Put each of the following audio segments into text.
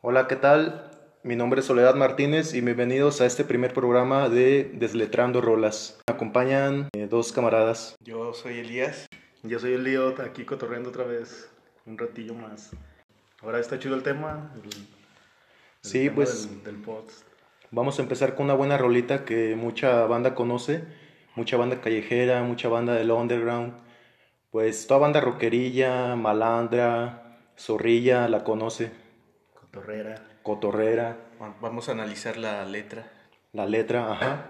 Hola, ¿qué tal? Mi nombre es Soledad Martínez y bienvenidos a este primer programa de Desletrando Rolas. Me acompañan eh, dos camaradas. Yo soy Elías. Yo soy Elías, aquí cotorreando otra vez, un ratillo más. Ahora está chido el tema. el- el Sí, tema pues- Del, del pod. Vamos a empezar con una buena rolita que mucha banda conoce, mucha banda callejera, mucha banda del underground. Pues toda banda rockerilla, malandra, zorrilla la conoce, Cotorrera. cotorrera, Va- Vamos a analizar la letra. la letra, ajá.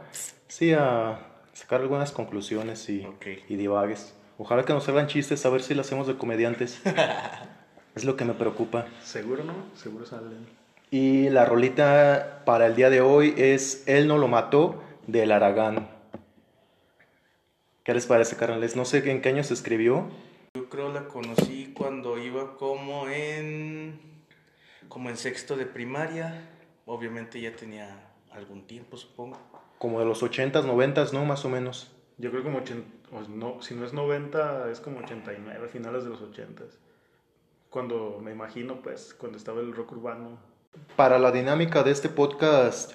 Sí, a sacar algunas conclusiones y, Ok. y divagues. Ojalá que nos salgan chistes, a ver si lo hacemos de comediantes. es lo que me preocupa. Seguro, ¿no? Seguro salen. Y la rolita para el día de hoy es Él no lo mató del Aragán. ¿Qué les parece, carnales? No sé en qué año se escribió. Yo creo la conocí cuando iba como en como en sexto de primaria. Obviamente ya tenía algún tiempo, supongo. Como de los 80s, 90s, ¿no? Más o menos. Yo creo como 80, o no, si no es 90, es como 89, finales de los 80. Cuando me imagino, pues, cuando estaba el rock urbano. Para la dinámica de este podcast,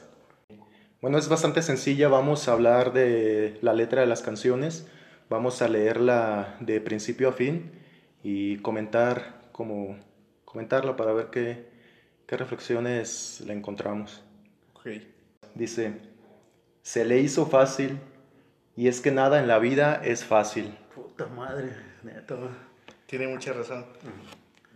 bueno, es bastante sencilla. Vamos a hablar de la letra de las canciones. Vamos a leerla de principio a fin y comentar como comentarla para ver qué, qué reflexiones le encontramos. Ok. Dice, se le hizo fácil y es que nada en la vida es fácil, Puta madre, neta. Tiene mucha razón.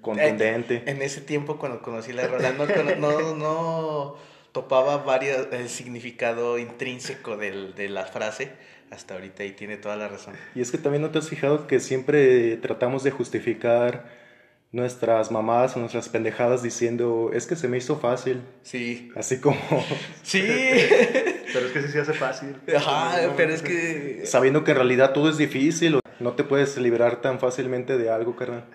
contundente. En ese tiempo cuando conocí la rola no, no, no topaba varios, el significado intrínseco del- de la frase hasta ahorita y tiene toda la razón. Y es que también no te has fijado que siempre tratamos de justificar nuestras mamadas o nuestras pendejadas diciendo, es que se me hizo fácil, Sí. así como Sí. Pero es que sí se hace fácil. Ajá, No, pero es que... sabiendo que en realidad todo es difícil, o no te puedes liberar tan fácilmente de algo, carnal.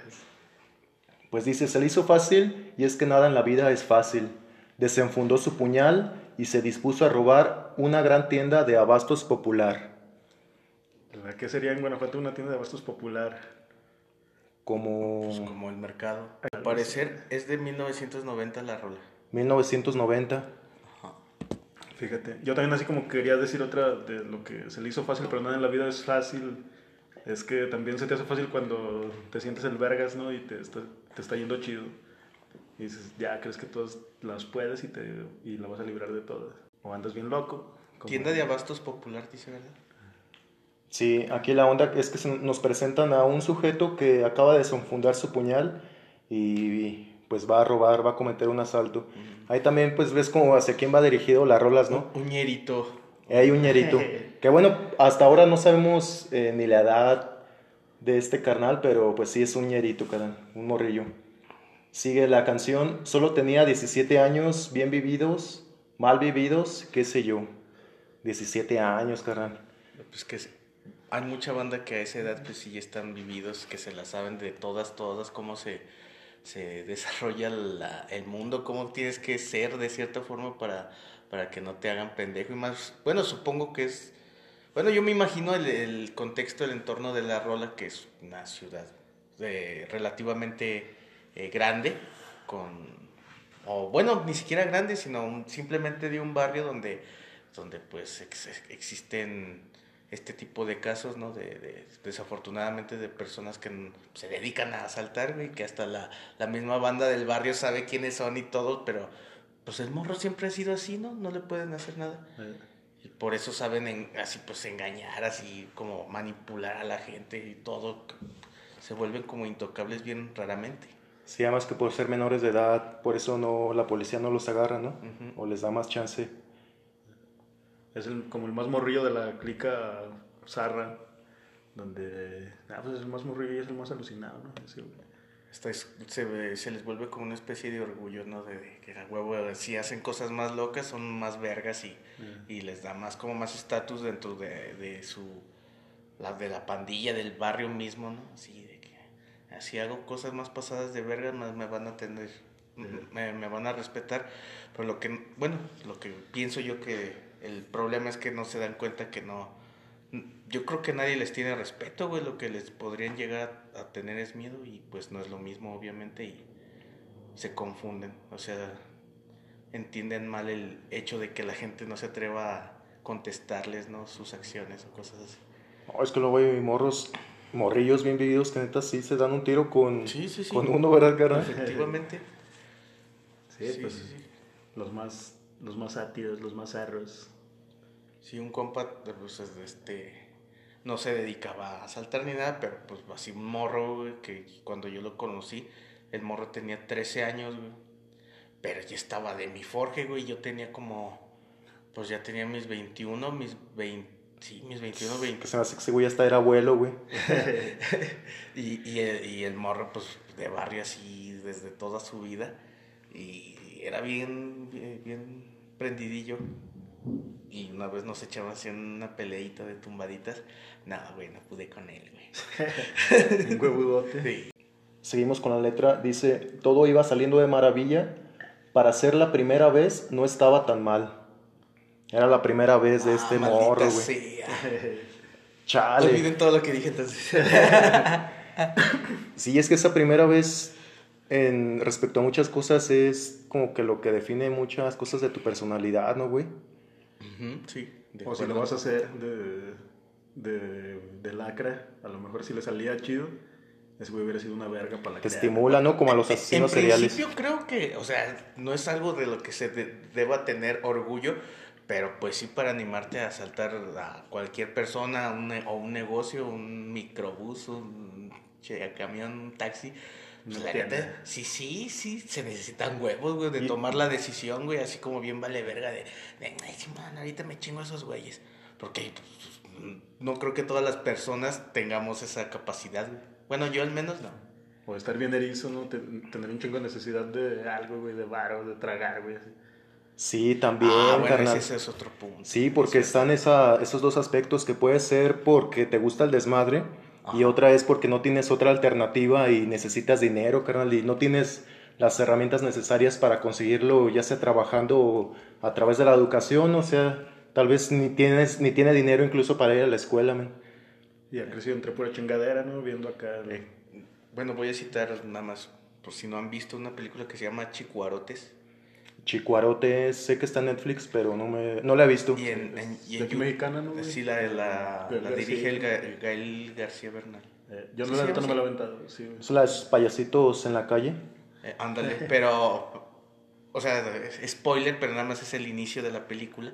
Pues dice, se le hizo fácil y es que nada en la vida es fácil. Desenfundó su puñal y se dispuso a robar una gran tienda de abastos popular. ¿La ¿Qué sería en Guanajuato una tienda de abastos popular? Como Pues como el mercado. Al parecer es de 1990 la rola. 1990. Fíjate, yo también así como quería decir otra de lo que se le hizo fácil, pero nada en la vida es fácil. Es que también se te hace fácil cuando te sientes el vergas, ¿no? Y te está, te está yendo chido. Y dices, ya crees que todas las puedes y, te, y la vas a librar de todas. O andas bien loco. como- Tienda de abastos popular, dice, ¿verdad? Sí, aquí la onda es que se- nos presentan a un sujeto que acaba de desenfundar su puñal y pues va a robar, va a cometer un asalto. Ahí también pues ves como hacia quién va dirigido las rolas, ¿no? Uñerito. Hay un ñerito. Que bueno, hasta ahora no sabemos eh, ni la edad de este carnal, pero pues sí es un ñerito, carnal, un morrillo. Sigue la canción, solo tenía 17 años, bien vividos, mal vividos, qué sé yo. 17 años, carnal. Pues que hay mucha banda que a esa edad pues sí ya están vividos, que se la saben de todas, todas, cómo se, se desarrolla la- el mundo, cómo tienes que ser de cierta forma para, para que no te hagan pendejo. Y más, bueno, supongo que es, bueno, yo me imagino el, contexto, el entorno de la rola, que es una ciudad eh, relativamente eh, grande, con, o bueno, ni siquiera grande, sino simplemente de un barrio donde, donde pues ex- existen este tipo de casos, ¿no? De, de- desafortunadamente de personas que se dedican a asaltar, güey, que hasta la, la misma banda del barrio sabe quiénes son y todo, pero pues el morro siempre ha sido así, ¿no? No le pueden hacer nada. Eh, Y por eso saben en- así pues engañar, así como manipular a la gente y todo. Se vuelven como intocables bien raramente. Sí, además que por ser menores de edad, por eso no la policía no los agarra, ¿no? O les da más chance. Es el, como el más morrillo de la clica zarra. Donde. Ah, pues es el más morrillo y es el más alucinado, ¿no? Ese güey. Esta es- se, se les vuelve como una especie de orgullo, ¿no? De, de que a huevo, si hacen cosas más locas, son más vergas y, y les da más como más estatus dentro de, de su la de la pandilla del barrio mismo, ¿no? Así de que así hago cosas más pasadas de verga, más me van a tener me, me van a respetar, pero lo que bueno, lo que pienso yo que el problema es que no se dan cuenta que no yo creo que nadie les tiene respeto, güey. Lo que les podrían llegar a tener es miedo y pues no es lo mismo, obviamente, y se confunden. O sea, entienden mal el hecho de que la gente no se atreva a contestarles, ¿no? Sus acciones o cosas así. No, es que luego hay morros, morrillos bien vividos que neta sí se dan un tiro con, Sí, sí, sí. con uno, ¿verdad, cara? Efectivamente. Sí, Sí, pues sí, sí. los más los más átidos, los más arros. Sí, un compa, pues, este, no se dedicaba a saltar ni nada, pero pues así un morro, güey, que cuando yo lo conocí, el morro tenía 13 años, güey. Pero ya estaba de mi forje, güey, yo tenía como, pues ya tenía mis 21, mis 20, sí, mis 21, 20. Que se me hace que ese güey hasta era abuelo, güey. Y, y, el, y el morro, pues, de barrio así desde toda su vida. Y era bien, bien, bien prendidillo. Y una vez nos echamos así una peleita de tumbaditas. Nada, güey, no pude con él, güey. Un huevudote. Sí. Seguimos con la letra. Dice, todo iba saliendo de maravilla. Para ser la primera vez no estaba tan mal. Era la primera vez de este Ah, morro, maldita güey. Chale. Olviden todo lo que dije entonces. Sí, es que esa primera vez en respecto a muchas cosas es como que lo que define muchas cosas de tu personalidad, ¿no, güey? Ujú, sí. de O si lo vas a hacer de, de, de lacra, a lo mejor si le salía chido, ese güey hubiera sido una verga para la Te crear. estimula, ¿no? Como a los En asesinos seriales. principio creo que, o sea, no es algo de lo que se de- deba tener orgullo, pero pues sí para animarte a saltar a cualquier persona un o un negocio, un microbús, un che, camión, un taxi. Pues, la neta, sí, sí, sí, se necesitan huevos, güey, de Y- tomar la decisión, güey, así como bien vale verga de, de ay, sí, man, ahorita me chingo a esos güeyes. Porque pues, no creo que todas las personas tengamos esa capacidad, güey. Bueno, yo al menos no. O estar bien erizo, ¿no? Te- tener un chingo de necesidad de algo, güey, de varo, de tragar, güey. así. Sí, también, ah, bueno, carnal. ese, es otro punto. Sí, porque cierto. están esa, esos dos aspectos que puede ser porque te gusta el desmadre y Ajá. otra es porque no tienes otra alternativa y necesitas dinero, carnal, y no tienes las herramientas necesarias para conseguirlo, ya sea trabajando o a través de la educación, o sea, tal vez ni tienes ni tiene dinero incluso para ir a la escuela, man. Y ha crecido entre pura chingadera, ¿no? Viendo acá. el- Eh, bueno, voy a citar nada más, por si no han visto una película que se llama Chicuarotes. Chicuarote, sé que está en Netflix, pero no me no la he visto. Y en, en- y de en aquí Yu- mexicana, ¿no? Sí, la, la, la García. dirige el, Ga- el Gael García Bernal. Eh, yo Sí, no, la sí, no sí. me la he aventado, sí. Son los payasitos en la calle. Eh, ándale, pero, o sea, spoiler, pero nada más es el inicio de la película.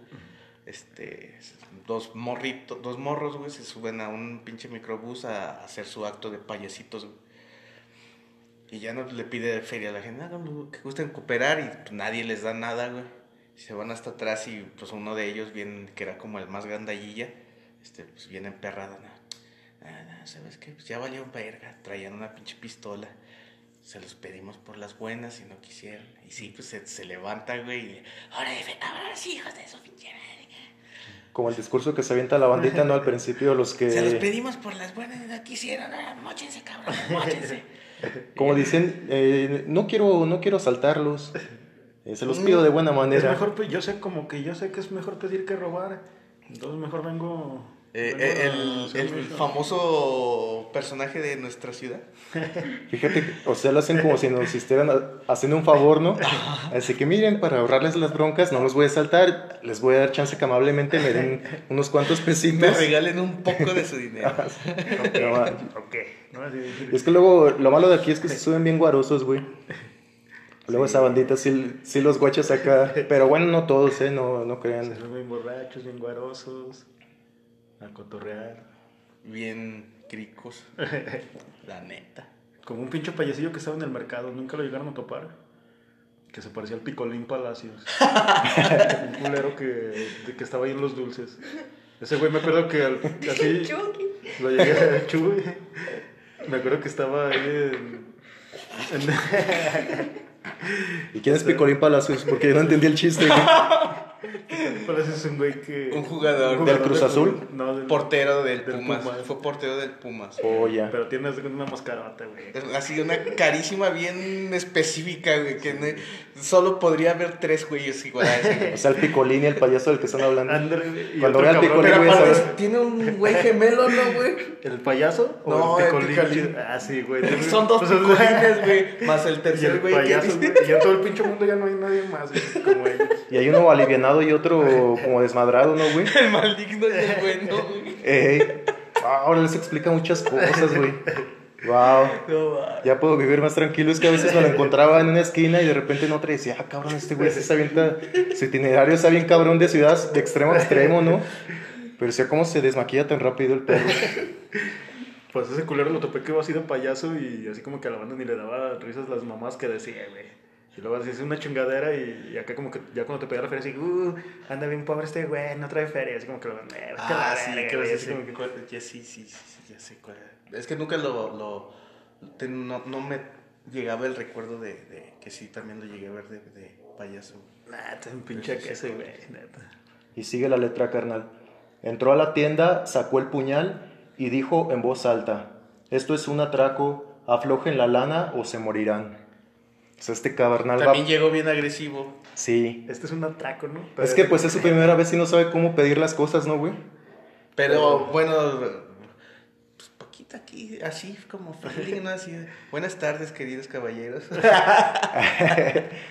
Este, dos morritos, dos morros, güey, se suben a un pinche microbús a hacer su acto de payasitos, güey. Y ya no le pide feria a la gente, hagan lo que gusten cooperar y pues, nadie les da nada, güey. Se van hasta atrás y pues uno de ellos, bien, que era como el más gandallilla, este, pues viene emperrado, ¿no? Ah, no, ¿sabes qué? Pues ya valió un verga, traían una pinche pistola. Se los pedimos por las buenas y no quisieron. Y sí, pues se, se levanta, güey. Y, ahora, ahora sí, hijos de su pinche madre. Como el discurso que se avienta la bandita, ¿no? Al principio, los que... Se los pedimos por las buenas y no quisieron. Ahora, mochense, cabrón, mochense. Como dicen, eh, no quiero, no quiero saltarlos. Eh, se los pido de buena Es manera. mejor, pe- yo sé como que yo sé que es mejor pedir que robar. Entonces mejor vengo. Eh, eh, el, famoso personaje de nuestra ciudad. Fíjate, o sea, lo hacen como si nos estuvieran a- haciendo un favor, ¿no? Así que miren, para ahorrarles las broncas, no los voy a saltar, les voy a dar chance que amablemente me den unos cuantos Me pesitos. regalen un poco de su dinero. No. Ok. ¿no? Así- Y es que luego, lo malo de aquí es que se suben bien guarosos, güey. Luego esa bandita sí, sí los guachas acá. Pero bueno, no todos, ¿eh? No, no Se crean. ven bien borrachos, bien guarosos. A cotorrear. Bien cricos. La neta. Como un pinche payasillo que estaba en el mercado. Nunca lo llegaron a topar. Que se parecía al Picolín Palacios. un culero que, de que estaba ahí en los dulces. Ese güey me acuerdo que al- así. Lo llegué a Chuy. Me acuerdo que estaba ahí en. en- ¿Y quién es Picolín Palacios? Porque yo no entendí el chiste, güey. Pareces un güey que. Un jugador. ¿Del Cruz Azul? No, del. Portero del, Del Pumas. Pumas. Fue portero del Pumas. Oh, ya. Pero tienes una mascarota, güey. Así una carísima bien específica, güey, que no- solo podría haber tres güeyes iguales. güey. O sea, el picolín y el payaso del que están hablando. Y Cuando vea cabrón. picolín, Pero güey, tiene un güey gemelo, ¿no, güey? ¿El payaso? ¿O No, el picolín? picolín. Ah, sí, güey. Son dos Pues, picolines, güey. Más el Y tercer el güey payaso, dice- güey. Y en todo el pinche mundo ya no hay nadie más, güey, como ellos. Y hay uno alivianado y otro como desmadrado, ¿no, güey? El maligno y el bueno, güey. Ey. Ah, ahora les explica muchas cosas, güey. Wow. No. Ya puedo vivir más tranquilo. Es que a veces me lo encontraba en una esquina y de repente en otra y decía, ah, cabrón, este güey se avienta. Su itinerario está bien cabrón de ciudad de extremo a extremo, ¿no? Pero decía, ¿cómo se desmaquilla tan rápido el perro? Pues ese culero lo topé que iba así de payaso y así como que a la banda ni le daba risas las mamás que decía, güey. Y luego así es una chingadera y, y acá como que ya cuando te pedía la feria así, uh, anda bien pobre este güey, no trae feria. Así como que lo eh, la Ah, sí, verga, creo que así sí, como que- cuál- ya sí, sí, sí, sí, ya sé cuál. Es que nunca lo, lo te- no, no me llegaba el recuerdo de, de que sí también lo llegué a ver de, de payaso. Nah, te un pinche queso, güey, neta. Y sigue la letra, carnal. Entró a la tienda, sacó el puñal y dijo en voz alta: Esto es un atraco, aflojen la lana o se morirán. O sea, este carnal va. También llegó bien agresivo. Sí. Este es un atraco, ¿no? Es que pues es su primera vez y no sabe cómo pedir las cosas, ¿no, güey? Pero bueno, poquito aquí, así como feeling, ¿no? Así, buenas tardes, queridos caballeros.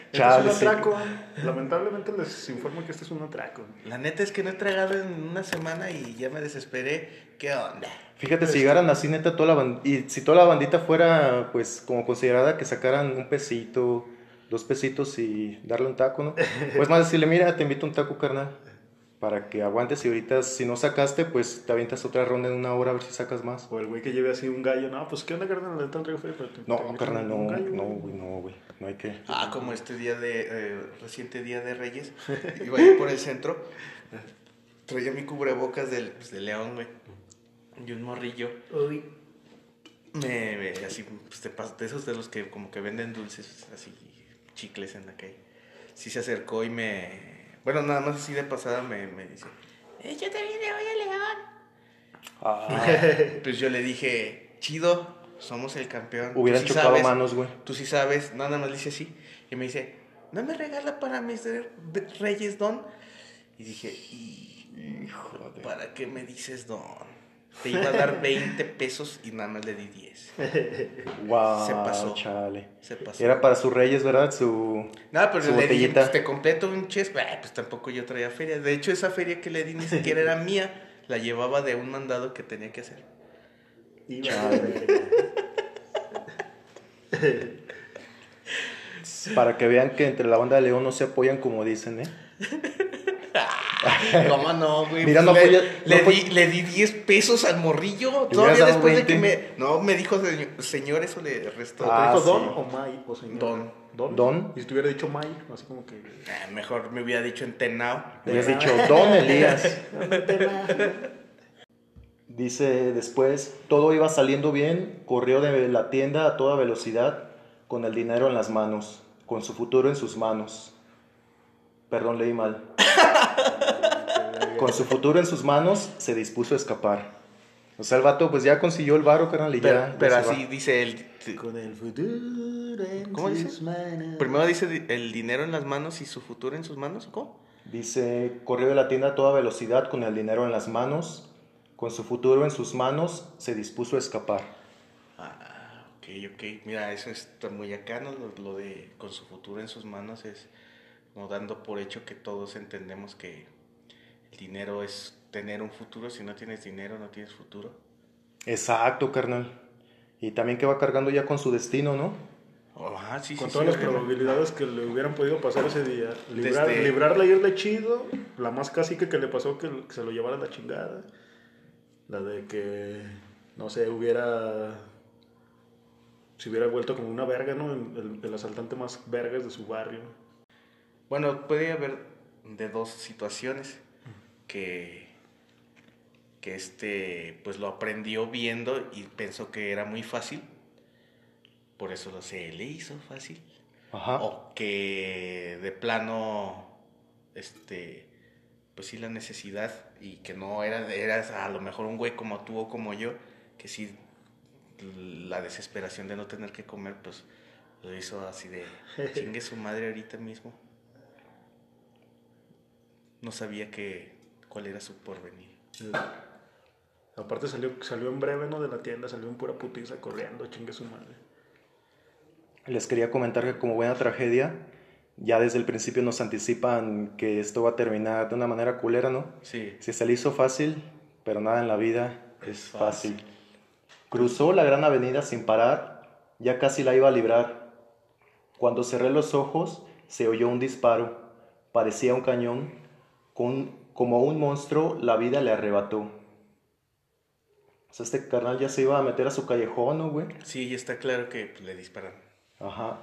Este Chale, es un atraco. Lamentablemente les informo que este es un atraco. La neta es que no he tragado en una semana y ya me desesperé. ¿Qué onda? Fíjate, si llegaran así, neta, toda la bandita, y si toda la bandita fuera, pues, como considerada que sacaran un pesito, dos pesitos y darle un taco, ¿no? Pues más decirle, mira, te invito a un taco, carnal, para que aguantes y ahorita, si no sacaste, pues, te avientas otra ronda en una hora a ver si sacas más. O el güey que lleve así un gallo, no, pues ¿qué onda, carnal? Te- te No, carnal, no, un no, güey. no, güey, no hay que... Ah, como este día de, eh, reciente día de Reyes, iba yo por el centro, traía mi cubrebocas del, pues, de León, güey, y un morrillo, Uy. me, me- así, pues, de, de esos de los que como que venden dulces, así, chicles en la calle, sí se acercó y me, bueno, nada más así de pasada me, me dice, "Eh, yo también le voy a León. Ah, Pues yo le dije, chido, somos el campeón. hubieran sí chocado sabes". manos, güey. Tú sí sabes, no, nada más le dice así. Y me dice, ¿no me regala para mis Reyes Don? Y dije, hijo, ¿para qué me dices Don? Te iba a dar 20 pesos y nada más le di 10. Wow, Se pasó. chale. Se pasó. Era para sus reyes, ¿verdad? Su... Nada, pero su le dije, botellita. pues te completo un chess. Ah, pues tampoco yo traía feria. De hecho, esa feria que le di ni siquiera era mía. La llevaba de un mandado que tenía que hacer. Chale. Para que vean que entre la banda de León no se apoyan como dicen, ¿eh? ¿Cómo no, güey? Mira, Pues no le, le no di, le di 10 pesos al morrillo. hubieras Todavía después de 20. que me. No, me dijo señor, señor eso le restó. ¿Te Ah, dijo Don sí. o Mai o señor? Don. Don. Don. Y si te hubiera dicho Mai, así como que. Ah, mejor me hubiera dicho entenao. Habías dicho, Don Elías. Dice después, todo iba saliendo bien, corrió de la tienda a toda velocidad, con el dinero en las manos, con su futuro en sus manos. Perdón, leí mal. Con su futuro en sus manos, se dispuso a escapar. O sea, el vato pues ya consiguió el varo, carnal, y Pero, ya. pero así va. dice él. Con el futuro en ¿Cómo dice? manos. Primero dice di- el dinero en las manos y su futuro en sus manos. ¿Cómo? Dice, corrió de la tienda a toda velocidad, con el dinero en las manos, con su futuro en sus manos, se dispuso a escapar. Ah, ok, ok. Mira, eso está muy acá, ¿no? Lo, lo de con su futuro en sus manos es como dando por hecho que todos entendemos que el dinero es tener un futuro. Si no tienes dinero, no tienes futuro. Exacto, carnal. Y también que va cargando ya con su destino, ¿no? Sí, Con sí, todas sí, las probabilidades que le hubieran podido pasar ese día. Librar, Desde- Librarla y irle chido. La más cacique que le pasó que, se lo llevara a la chingada. La de que, no sé, hubiera. Se hubiera vuelto como una verga, ¿no? El, el asaltante más vergas de su barrio. Bueno, puede haber de dos situaciones que que este pues lo aprendió viendo y pensó que era muy fácil. Por eso lo se le hizo fácil. Ajá. O que de plano este, pues sí, la necesidad y que no era, eras a lo mejor un güey como tú o como yo, que sí, la desesperación de no tener que comer, pues lo hizo así de chingue su madre ahorita mismo. No sabía que cuál era su porvenir. Aparte salió, salió en breve, ¿no? De la tienda, salió en pura putiza corriendo, chingue su madre. Les quería comentar que como buena tragedia, ya desde el principio nos anticipan que esto va a terminar de una manera culera, ¿no? Sí. Si se le hizo fácil, pero nada en la vida es fácil. Cruzó la gran avenida sin parar, ya casi la iba a librar. Cuando cerré los ojos, se oyó un disparo. Parecía un cañón. Con, como un monstruo, la vida le arrebató. O sea, este carnal ya se iba a meter a su callejón, ¿no, güey? Sí, está claro que pues, le disparan. Ajá.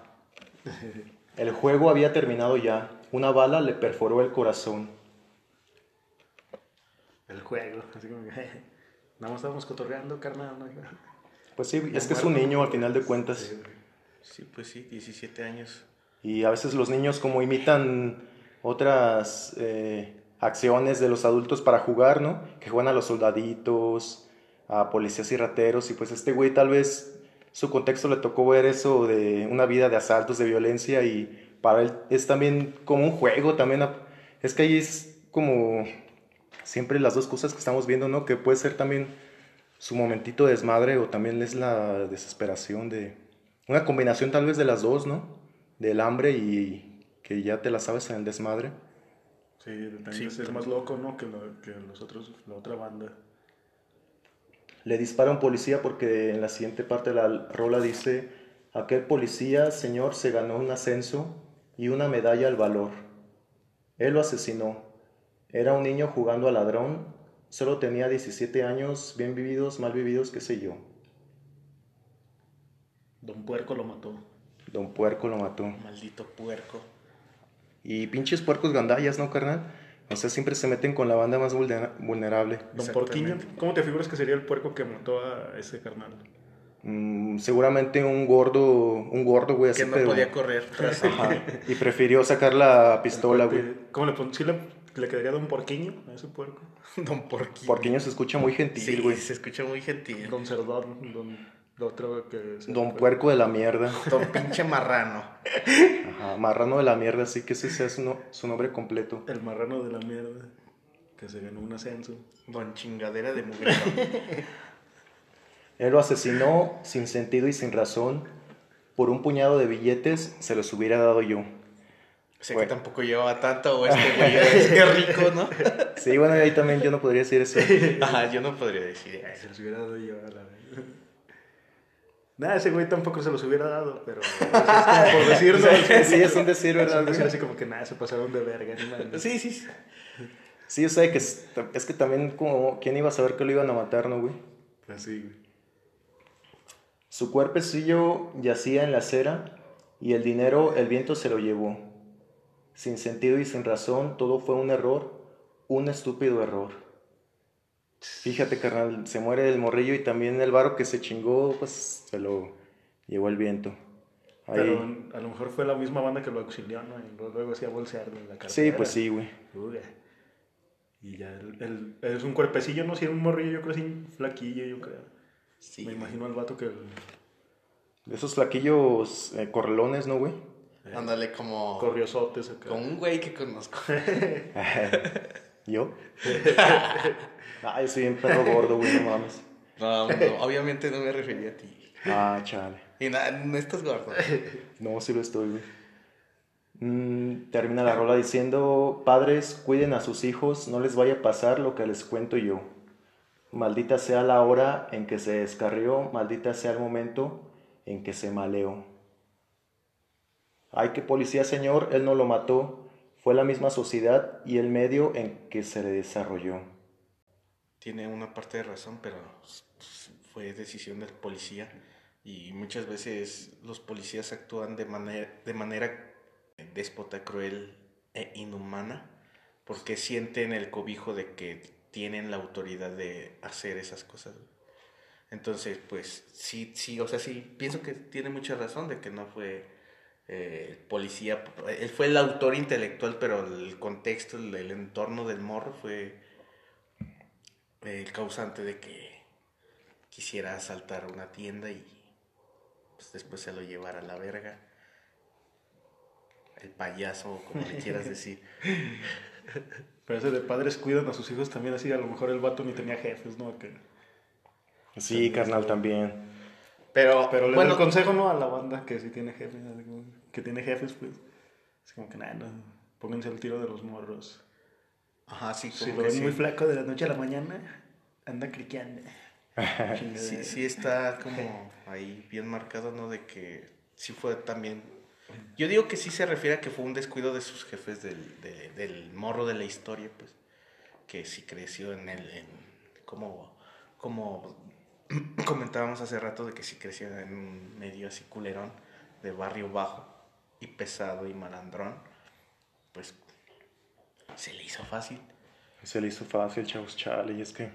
El juego había terminado ya. Una bala le perforó el corazón. El juego, así como que, nada más estábamos cotorreando, carnal. ¿no? Pues sí, es que es un niño al final de cuentas. Sí, pues sí, 17 años. Y a veces los niños como imitan otras eh, acciones de los adultos para jugar, ¿no? Que juegan a los soldaditos, a policías y rateros. Y pues este güey tal vez su contexto le tocó ver eso de una vida de asaltos, de violencia. Y para él es también como un juego, también. Es que ahí es como siempre las dos cosas que estamos viendo, ¿no? Que puede ser también su momentito de desmadre o también es la desesperación de... Una combinación tal vez de las dos, ¿no? Del hambre y que ya te la sabes en el desmadre. Sí, es, más loco, ¿no? Que, lo, que los otros, la otra banda. Le dispara un policía porque en la siguiente parte de la rola dice, aquel policía, señor, se ganó un ascenso y una medalla al valor. Él lo asesinó. Era un niño jugando al ladrón, solo tenía 17 años, bien vividos, mal vividos, qué sé yo. Don Puerco lo mató. Don Puerco lo mató. Maldito puerco. Y pinches puercos gandallas, ¿no, carnal? O sea, siempre se meten con la banda más vulnerable. Don Porquiño, ¿cómo te figuras que sería el puerco que mató a ese carnal? Mm, seguramente un gordo, un gordo, güey, así Que no podía correr. Ajá. Y prefirió sacar la pistola, güey. ¿Cómo le. ¿Sí le, le quedaría Don Porquiño a ese puerco? Don Porquiño. Porquiño se escucha muy gentil, güey. Sí, se escucha muy gentil. Don Cerdón, Don... Otro que Don Puerco de la mierda. Don pinche marrano. Ajá, marrano de la mierda, así que ese sea su, no- su nombre completo. El marrano de la mierda. Que se ganó un ascenso. Don chingadera de mujer. Él lo asesinó sin sentido y sin razón. Por un puñado de billetes se los hubiera dado yo. O sea Bueno. que tampoco llevaba tanto o este güey es que rico, ¿no? Sí, bueno, ahí también yo no podría decir eso. Ajá, yo no podría decir eso. se los hubiera dado yo a la vez. Nada, ese güey tampoco se los hubiera dado, pero. Es como por decirlo. Sí, es un decir, Es ¿verdad? un decir güey? así como que nada, se pasaron de verga. Sí, sí. sí. Sí, o sea, que es, es que también como, ¿quién iba a saber que lo iban a matar, no, güey? Así, güey. Su cuerpecillo yacía en la acera y el dinero el viento se lo llevó. Sin sentido y sin razón, todo fue un error, un estúpido error. Fíjate, carnal, se muere el morrillo y también el varo que se chingó, pues se lo llevó el viento. Ahí- Pero a lo mejor fue la misma banda que lo auxilió, ¿no? Y luego hacía bolsear de la cartera. Sí, pues sí, güey. Uga. Y ya, el, el- es un cuerpecillo, ¿no? Si era un morrillo, yo creo así, flaquillo, yo creo. Sí. Me imagino al vato que... De esos flaquillos eh, correlones, ¿no, güey? Ándale como, Corriosotes acá. como un güey que conozco. ¿Yo? Ah, yo soy bien perro gordo, güey, no mames. No, no, obviamente no me refería a ti. Ah, chale. Y nada, no estás gordo. No, sí lo estoy, güey. Mm, termina la rola diciendo, padres, cuiden a sus hijos, no les vaya a pasar lo que les cuento yo. Maldita sea la hora en que se descarrió, maldita sea el momento en que se maleó. Ay, qué policía, señor, él no lo mató, fue la misma sociedad y el medio en que se le desarrolló. Tiene una parte de razón, pero fue decisión del policía. Y muchas veces los policías actúan de manera, de manera déspota, cruel e inhumana, porque sienten el cobijo de que tienen la autoridad de hacer esas cosas. Entonces, pues sí, sí, o sea, sí, pienso que tiene mucha razón de que no fue eh, el policía, él fue el autor intelectual, pero el contexto, el, el entorno del morro fue el causante de que quisiera asaltar una tienda y pues, después se lo llevara a la verga. El payaso, como le quieras decir. Pero ese de padres cuidan a sus hijos también así, a lo mejor el vato ni tenía jefes, ¿no? Que, Sí, carnal, también. Pero, pero le doy bueno, el consejo, ¿no? A la banda que sí tiene jefes, que tiene jefes, pues. Es como que nada, no, pónganse al tiro de los morros. ajá, sí, como Si lo ven sí. muy flaco de la noche a la mañana, anda criqueando. Sí, sí está como ahí bien marcado, ¿no? De que sí fue también... Yo digo que sí se refiere a que fue un descuido de sus jefes del, de- del morro de la historia, pues. Que sí creció en el... En, como, como comentábamos hace rato de que sí creció en un medio así culerón, de barrio bajo y pesado y malandrón. Pues se le hizo fácil. Se le hizo fácil, chavos, chale, y es que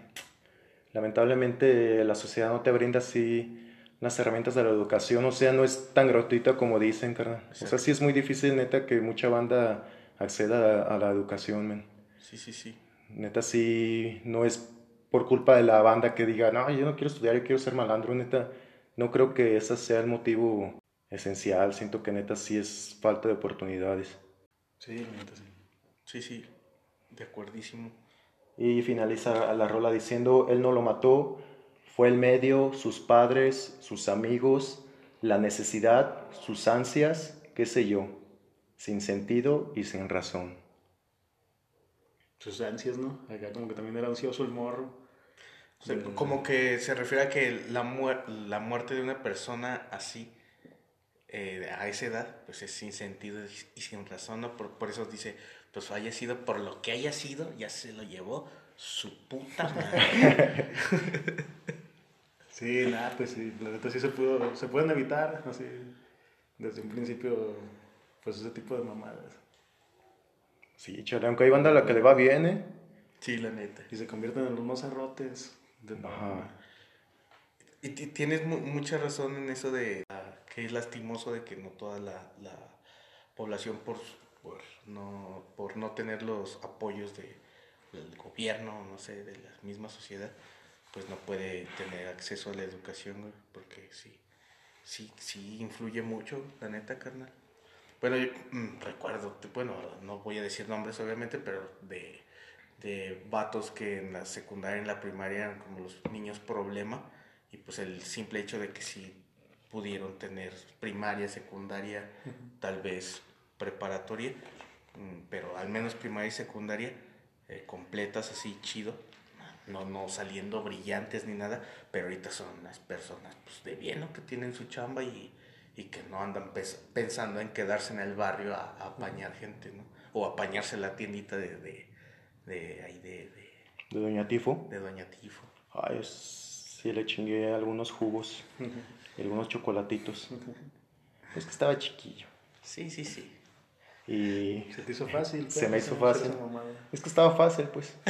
lamentablemente la sociedad no te brinda así las herramientas de la educación, o sea, no es tan gratuita como dicen, carnal. O sea, sí es muy difícil, neta, que mucha banda acceda a, a la educación, men. Sí, sí, sí. Neta, sí, no es por culpa de la banda que diga, no, yo no quiero estudiar, yo quiero ser malandro, neta. No creo que ese sea el motivo esencial, siento que neta sí es falta de oportunidades. Sí, neta, sí. Sí, sí. De acuerdísimo. Y finaliza la rola diciendo, él no lo mató, fue el medio, sus padres, sus amigos, la necesidad, sus ansias, qué sé yo, sin sentido y sin razón. Sus ansias, ¿no? Acá como que también era ansioso el morro. O sea, De- como que se refiere a que la, muer- la muerte de una persona así, eh, a esa edad, pues es sin sentido y sin razón, ¿no? Por, por eso dice, pues haya sido por lo que haya sido, ya se lo llevó su puta madre. Sí, nada, pues sí, la neta sí se pudo, se pueden evitar, así, desde un principio, pues ese tipo de mamadas. Sí, chale, aunque hay banda a la que le va bien, ¿eh? sí, la neta. Y se convierten en los más arrotes. De... Ajá. Y ti- tienes mu- mucha razón en eso de ah, que es lastimoso de que no toda la, la población por, por, no, por no tener los apoyos de, del gobierno, no sé, de la misma sociedad, pues no puede tener acceso a la educación, güey, porque sí, sí, sí influye mucho, la neta, carnal. Bueno, yo mm, recuerdo, bueno, no voy a decir nombres obviamente, pero de, de vatos que en la secundaria, en la primaria eran como los niños problema, y pues el simple hecho de que sí pudieron tener primaria, secundaria, tal vez preparatoria, mm, pero al menos primaria y secundaria eh, completas así chido, no, no saliendo brillantes ni nada, pero ahorita son unas personas pues, de bien, ¿no? Que tienen su chamba y, y que no andan pensando en quedarse en el barrio a, a apañar gente, ¿no? O apañarse la tiendita de, de, de ahí de, de, De Doña Tifo. de Doña Tifo. Ay, es- sí le chingué algunos jugos algunos chocolatitos. Es que estaba chiquillo. Sí, sí, sí. Y Se te hizo fácil. Se me hizo hacer fácil. Es que estaba fácil, pues.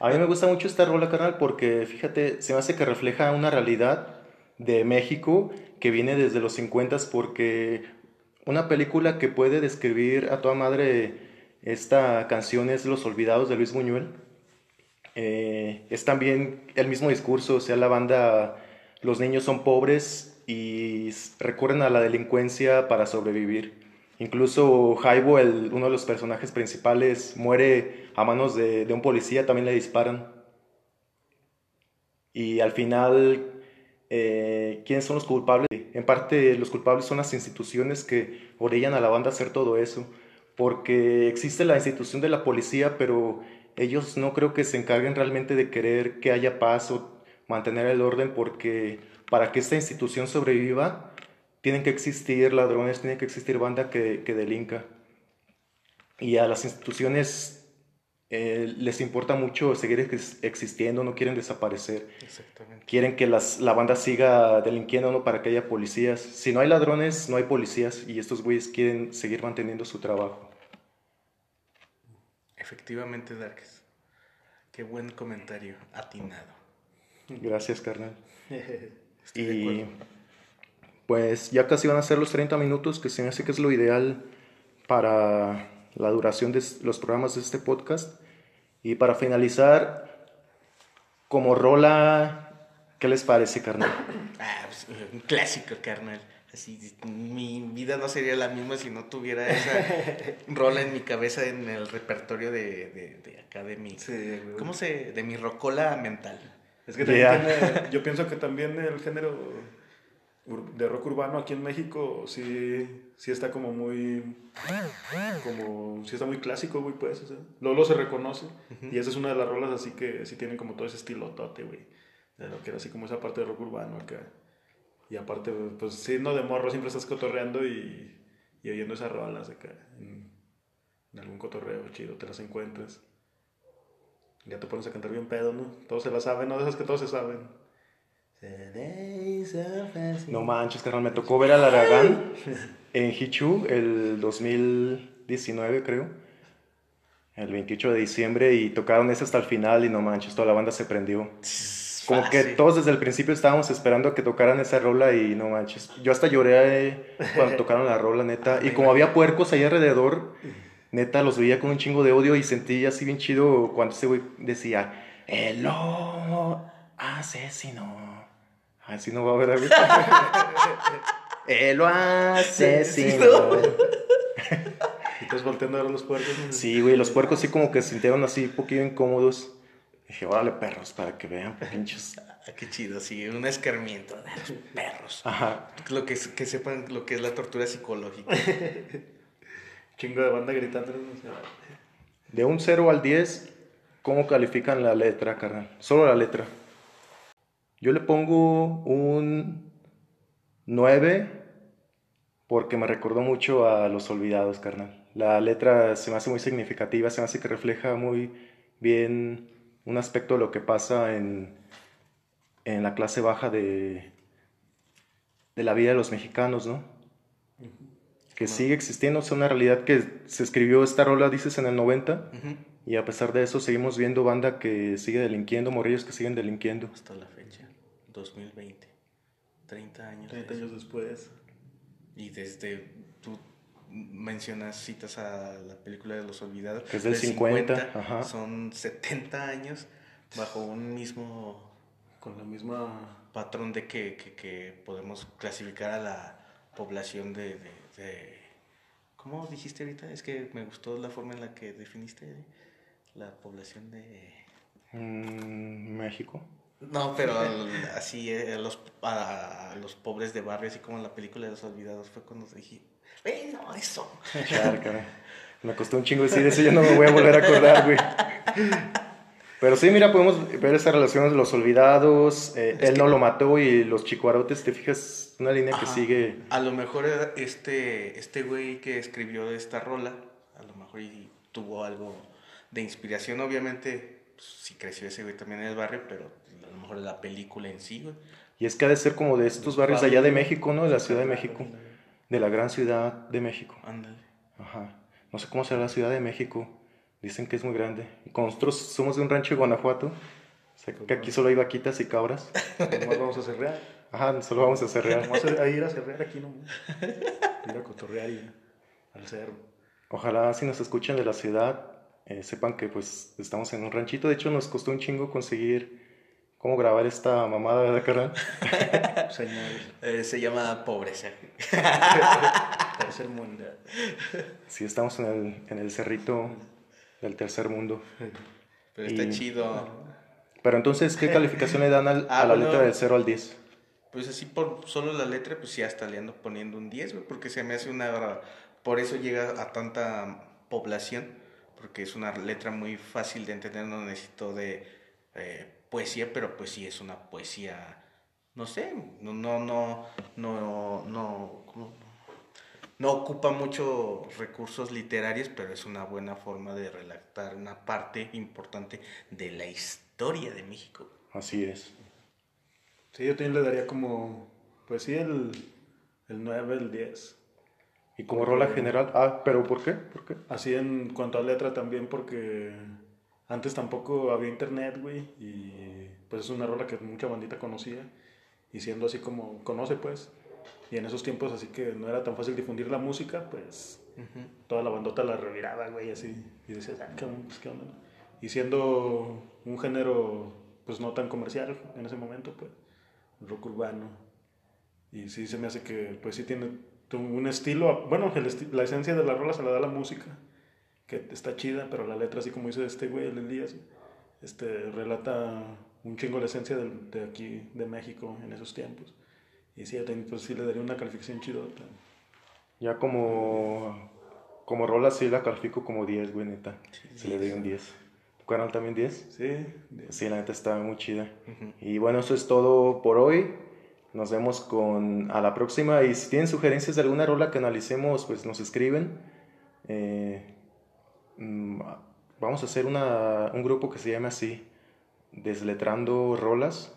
A mí me gusta mucho esta rola, carnal, porque fíjate, se me hace que refleja una realidad de México que viene desde los 50 porque una película que puede describir a toda madre esta canción es Los Olvidados de Luis Buñuel. Eh, es también el mismo discurso, o sea, la banda, los niños son pobres y recurren a la delincuencia para sobrevivir. Incluso Jaibo, uno de los personajes principales, muere a manos de un policía, también le disparan. Y al final, eh, ¿quiénes son los culpables? En parte, los culpables son las instituciones que orillan a la banda a hacer todo eso. Porque existe la institución de la policía, pero ellos no creo que se encarguen realmente de querer que haya paz o mantener el orden, porque para que esta institución sobreviva, tienen que existir ladrones, tiene que existir banda que, que delinca. Y a las instituciones eh, les importa mucho seguir ex- existiendo, no quieren desaparecer. Exactamente. Quieren que las, la banda siga delinquiendo ¿no? para que haya policías. Si no hay ladrones, no hay policías. Y estos güeyes quieren seguir manteniendo su trabajo. Efectivamente, Darkes. Qué buen comentario, atinado. Gracias, carnal. Estoy Y pues ya casi van a ser los 30 minutos, que se me hace que es lo ideal para la duración de los programas de este podcast. Y para finalizar, como rola, ¿qué les parece, carnal? Ah, pues, un clásico, carnal. Así, mi vida no sería la misma si no tuviera esa rola en mi cabeza en el repertorio de, de, de acá de mi... ¿Cómo se...? De mi rocola mental. Es que también tiene, yo pienso que también el género de rock urbano aquí en México sí, sí está como muy como sí está muy clásico güey pues o sea, Lolo se reconoce y esa es una de las rolas así que sí tienen como todo ese estilo tote güey de lo que era así como esa parte de rock urbano acá. Y aparte pues sí no de morro siempre estás cotorreando y, y oyendo esas rolas acá en, en algún cotorreo chido te las encuentras. Ya te pones a cantar bien pedo no todos se la saben no de esas que todos se saben no manches, carnal. Me tocó ver al Aragán en Hichu el 2019, creo. El 28 de diciembre y tocaron ese hasta el final y no manches, toda la banda se prendió. Como que todos desde el principio estábamos esperando a que tocaran esa rola y no manches. Yo hasta lloré eh, cuando tocaron la rola, neta. Y como había puercos ahí alrededor, neta, los veía con un chingo de odio y sentí así bien chido cuando ese güey decía, el asesino. Así no va a haber algo. Él lo asesinó. ¿Y estás volteando a ver los puercos? Sí, güey, los puercos sí como que se sintieron así un poquito incómodos. Dije, órale, perros, para que vean, pinches. Ah, qué chido, sí, un escarmiento de los perros. Ajá. Lo que, que sepan lo que es la tortura psicológica. Chingo de banda gritando. De un 0 al 10, ¿cómo califican la letra, carnal? Solo la letra. Yo le pongo un 9 porque me recordó mucho a Los Olvidados, carnal. La letra se me hace muy significativa, se me hace que refleja muy bien un aspecto de lo que pasa en, en la clase baja de, de la vida de los mexicanos, ¿no? Que sigue existiendo, es una realidad que se escribió esta rola, dices, en el 90, y a pesar de eso seguimos viendo banda que sigue delinquiendo, morrillos que siguen delinquiendo. Hasta la fecha. 2020. 30 años. 30 años después. Y desde, tú mencionas, citas a la película de los olvidados. Que es del 50, son 70 años bajo un mismo... Con la misma... Patrón de que, que, podemos clasificar a la población de, de, ¿Cómo dijiste ahorita? Es que me gustó la forma en la que definiste la población de... Mm, México. No, pero así eh, a los, a, los pobres de barrio, así como en la película de los olvidados, fue cuando dije, bueno, eso! Me costó un chingo decir eso, yo no me voy a volver a acordar, güey. Pero sí, mira, podemos ver esa relación de los olvidados, eh, él no lo mató y los chicuarotes, te fijas, una línea que sigue. A lo mejor este, este güey que escribió esta rola, a lo mejor y tuvo algo de inspiración, obviamente, pues, sí creció ese güey también en el barrio, pero a lo mejor la película en sí, güey. Y es que ha de ser como de estos barrios allá de México, ¿no? De la Ciudad de México. De la gran Ciudad de México. Ándale. Ajá. No sé cómo será la Ciudad de México. Dicen que es muy grande. Y como nosotros somos de un rancho de Guanajuato, o sea, que aquí solo hay vaquitas y cabras. Nomás vamos a cerrear. Ajá, solo vamos a cerrear. Vamos a ir a cerrear aquí, ¿no? Ir a cotorrear y al cerro. Ojalá si nos escuchan de la ciudad, eh, sepan que pues estamos en un ranchito. De hecho, nos costó un chingo conseguir cómo grabar esta mamada, ¿verdad, carnal? eh, se llama pobreza. tercer mundo. Sí, estamos en el, en el cerrito del tercer mundo. Pero está chido. Pero entonces, ¿qué calificación le dan al, ah, a la letra del 0 al 10? Pues así por solo la letra, pues ya está le ando poniendo un 10, porque se me hace una... Por eso llega a tanta población, porque es una letra muy fácil de entender, no necesito de... Eh, poesía, pero pues sí es una poesía, no sé, no, no, no, no, no, no ocupa mucho recursos literarios, pero es una buena forma de relatar una parte importante de la historia de México. Así es. Sí, yo también le daría como, pues sí, el, el 9, el 10. ¿Y como rola general? Ah, pero ¿por qué? ¿Por qué? Así en cuanto a letra también porque antes tampoco había internet, güey, y pues es una rola que mucha bandita conocía, y siendo así como conoce, pues, Y en esos tiempos, así que no era tan fácil difundir la música, pues toda la bandota la reviraba, güey, así. Y decías, ah, qué, pues, qué onda. Y siendo un género, pues no tan comercial en ese momento, pues, rock urbano. Y sí se me hace que, pues sí tiene un estilo, bueno, la esencia de la rola se la da la música, que está chida, pero la letra, así como dice este güey, el Elías, este, relata un chingo la esencia de, de aquí, de México, en esos tiempos. Y sí, pues sí le daría una calificación chidota. Ya como, como rola sí la califico como 10, güey, neta. Sí, le doy un 10. ¿Tu canal también 10? Sí. Sí, la neta está muy chida. Y bueno, eso es todo por hoy. Nos vemos con a la próxima. Y si tienen sugerencias de alguna rola que analicemos, pues nos escriben. Eh, vamos a hacer una, un grupo que se llame así, Desletrando Rolas.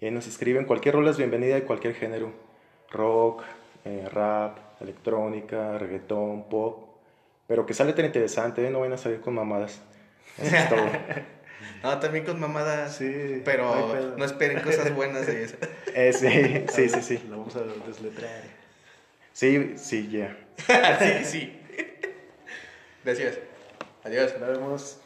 Y ahí nos escriben. Cualquier rola es bienvenida de cualquier género. Rock, eh, rap, electrónica, reggaetón, pop. Pero que sale tan interesante, ¿eh? no vayan a salir con mamadas. Eso es todo. No, también con mamadas. Sí. Pero no, esperen cosas buenas de eso. Eh, sí, sí, sí, sí. Lo vamos a desletrar. Sí, sí, ya. sí, sí. Gracias. Adiós. Nos vemos.